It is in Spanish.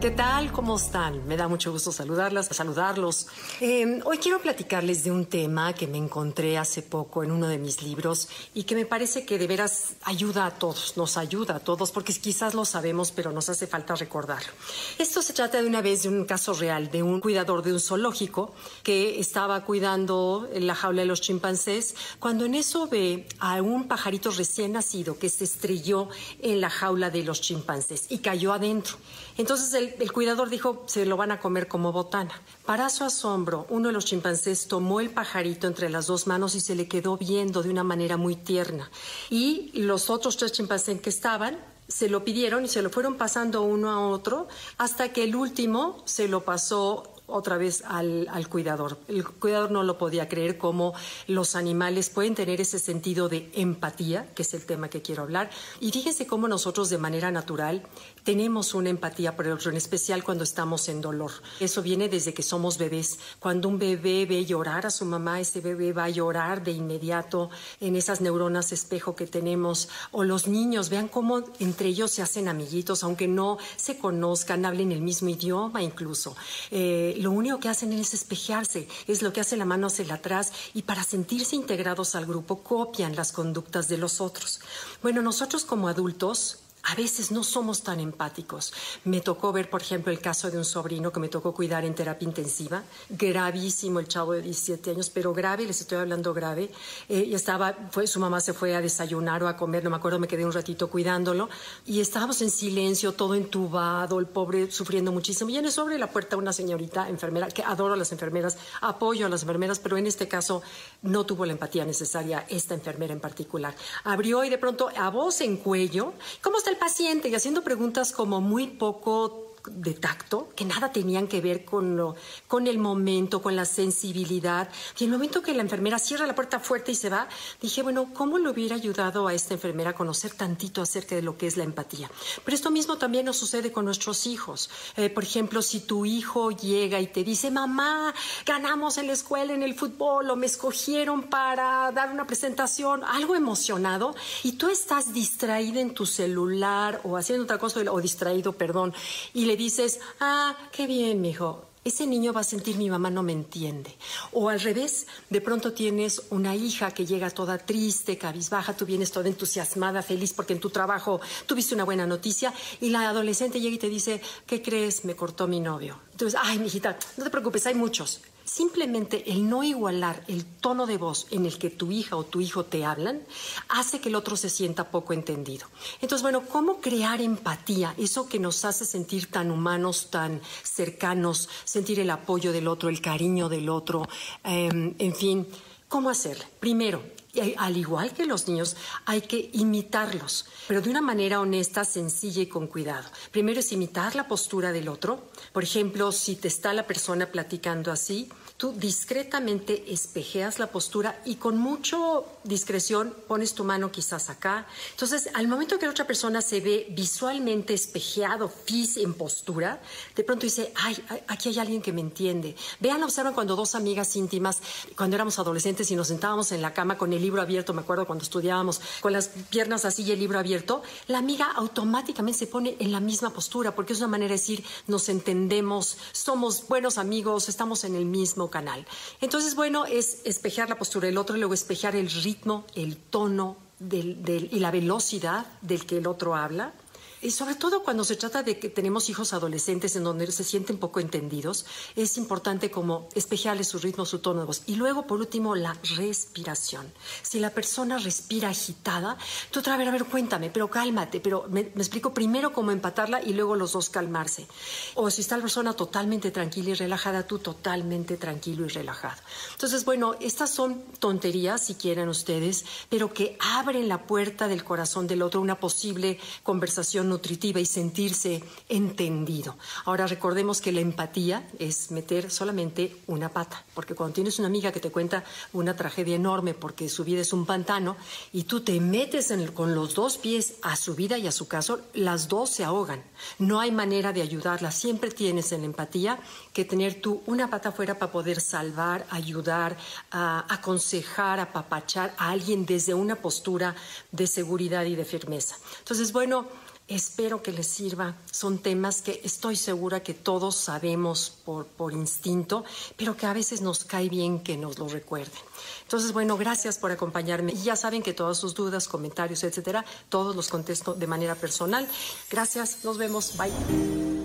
¿Qué tal? ¿Cómo están? Me da mucho gusto saludarlas, saludarlos. Eh, hoy quiero platicarles de un tema que me encontré hace poco en uno de mis libros y que me parece que de veras ayuda a todos, nos ayuda a todos, porque quizás lo sabemos, pero nos hace falta recordarlo. Esto se trata de una vez de un caso real de un cuidador de un zoológico que estaba cuidando la jaula de los chimpancés, cuando en eso ve a un pajarito recién nacido que se estrelló en la jaula de los chimpancés y cayó adentro. Entonces el el, cuidador dijo, se lo van a comer como botana. Para su asombro, uno de los chimpancés tomó el pajarito entre las dos manos y se le quedó viendo de una manera muy tierna. Y los otros tres chimpancés que estaban se lo pidieron y se lo fueron pasando uno a otro hasta que el último se lo pasó otra vez al, cuidador. El cuidador no lo podía creer cómo los animales pueden tener ese sentido de empatía, que es el tema que quiero hablar. Y fíjense cómo nosotros de manera natural tenemos una empatía por el otro, en especial cuando estamos en dolor. Eso viene desde que somos bebés. Cuando un bebé ve llorar a su mamá, ese bebé va a llorar de inmediato en esas neuronas espejo que tenemos. O los niños, vean cómo entre ellos se hacen amiguitos, aunque no se conozcan, hablen el mismo idioma incluso. Eh, lo único que hacen es espejearse, es lo que hace la mano hacia atrás y para sentirse integrados al grupo copian las conductas de los otros. Bueno, nosotros como adultos a veces no somos tan empáticos. Me tocó ver, por ejemplo, el caso de un sobrino que me tocó cuidar en terapia intensiva, gravísimo el chavo de 17 años, pero grave, les estoy hablando grave. Eh, y estaba, fue, su mamá se fue a desayunar o a comer, no me acuerdo, me quedé un ratito cuidándolo y estábamos en silencio, todo entubado, el pobre sufriendo muchísimo. Y en sobre la puerta una señorita enfermera, que adoro a las enfermeras, apoyo a las enfermeras, pero en este caso no tuvo la empatía necesaria esta enfermera en particular. Abrió y de pronto a voz en cuello, ¿cómo está el paciente y haciendo preguntas como muy poco de tacto que nada tenían que ver con, lo, con el momento, con la sensibilidad. Y el momento que la enfermera cierra la puerta fuerte y se va, dije, bueno, ¿cómo le hubiera ayudado a esta enfermera a conocer tantito acerca de lo que es la empatía? Pero esto mismo también nos sucede con nuestros hijos. Eh, por ejemplo, si tu hijo llega y te dice, mamá, ganamos en la escuela, en el fútbol, o me escogieron para dar una presentación, algo emocionado, y tú estás distraída en tu celular o haciendo otra cosa, o distraído, perdón, y le dices, ah, qué bien, mijo, ese niño va a sentir mi mamá no me entiende. O al revés, de pronto tienes una hija que llega toda triste, cabizbaja, tú vienes toda entusiasmada, feliz porque en tu trabajo tuviste una buena noticia y la adolescente llega y te dice, ¿qué crees? Me cortó mi novio. Entonces, ay, mijita, no te preocupes, hay muchos. Simplemente el no igualar el tono de voz en el que tu hija o tu hijo te hablan hace que el otro se sienta poco entendido. Entonces, bueno, ¿cómo crear empatía? Eso que nos hace sentir tan humanos, tan cercanos, sentir el apoyo del otro, el cariño del otro, em, en fin, ¿cómo hacerlo? Primero, y al igual que los niños, hay que imitarlos, pero de una manera honesta, sencilla y con cuidado. Primero es imitar la postura del otro. Por ejemplo, si te está la persona platicando así, tú discretamente espejeas la postura y con mucha discreción pones tu mano quizás acá. Entonces, al momento que la otra persona se ve visualmente espejeado, fis en postura, de pronto dice, ay, aquí hay alguien que me entiende. Vean, observan cuando dos amigas íntimas, cuando éramos adolescentes y nos sentábamos en la cama con el libro abierto, me acuerdo cuando estudiábamos, con las piernas así y el libro abierto, la amiga automáticamente se pone en la misma postura, porque es una manera de decir, nos entendemos, somos buenos amigos, estamos en el mismo canal. Entonces, bueno, es espejar la postura del otro y luego espejar el ritmo, el tono y la velocidad del que el otro habla. Y sobre todo cuando se trata de que tenemos hijos adolescentes en donde se sienten poco entendidos, es importante como espejarles su ritmo, su tono de voz. Y luego, por último, la respiración. Si la persona respira agitada, tú otra vez, a ver, cuéntame, pero cálmate, pero me, explico primero cómo empatarla y luego los dos calmarse. O si está la persona totalmente tranquila y relajada, tú totalmente tranquilo y relajado. Entonces, bueno, estas son tonterías, si quieren ustedes, pero que abren la puerta del corazón del otro, una posible conversación nutritiva y sentirse entendido. Ahora recordemos que la empatía es meter solamente una pata, porque cuando tienes una amiga que te cuenta una tragedia enorme porque su vida es un pantano y tú te metes con los dos pies a su vida y a su caso, las dos se ahogan. No hay manera de ayudarla. Siempre tienes en la empatía que tener tú una pata afuera para poder salvar, ayudar, aconsejar, apapachar a alguien desde una postura de seguridad y de firmeza. Entonces, bueno, Espero que les sirva. Son temas que estoy segura que todos sabemos por, por instinto, pero que a veces nos cae bien que nos lo recuerden. Entonces, bueno, gracias por acompañarme. Y ya saben que todas sus dudas, comentarios, etcétera, todos los contesto de manera personal. Gracias, nos vemos. Bye.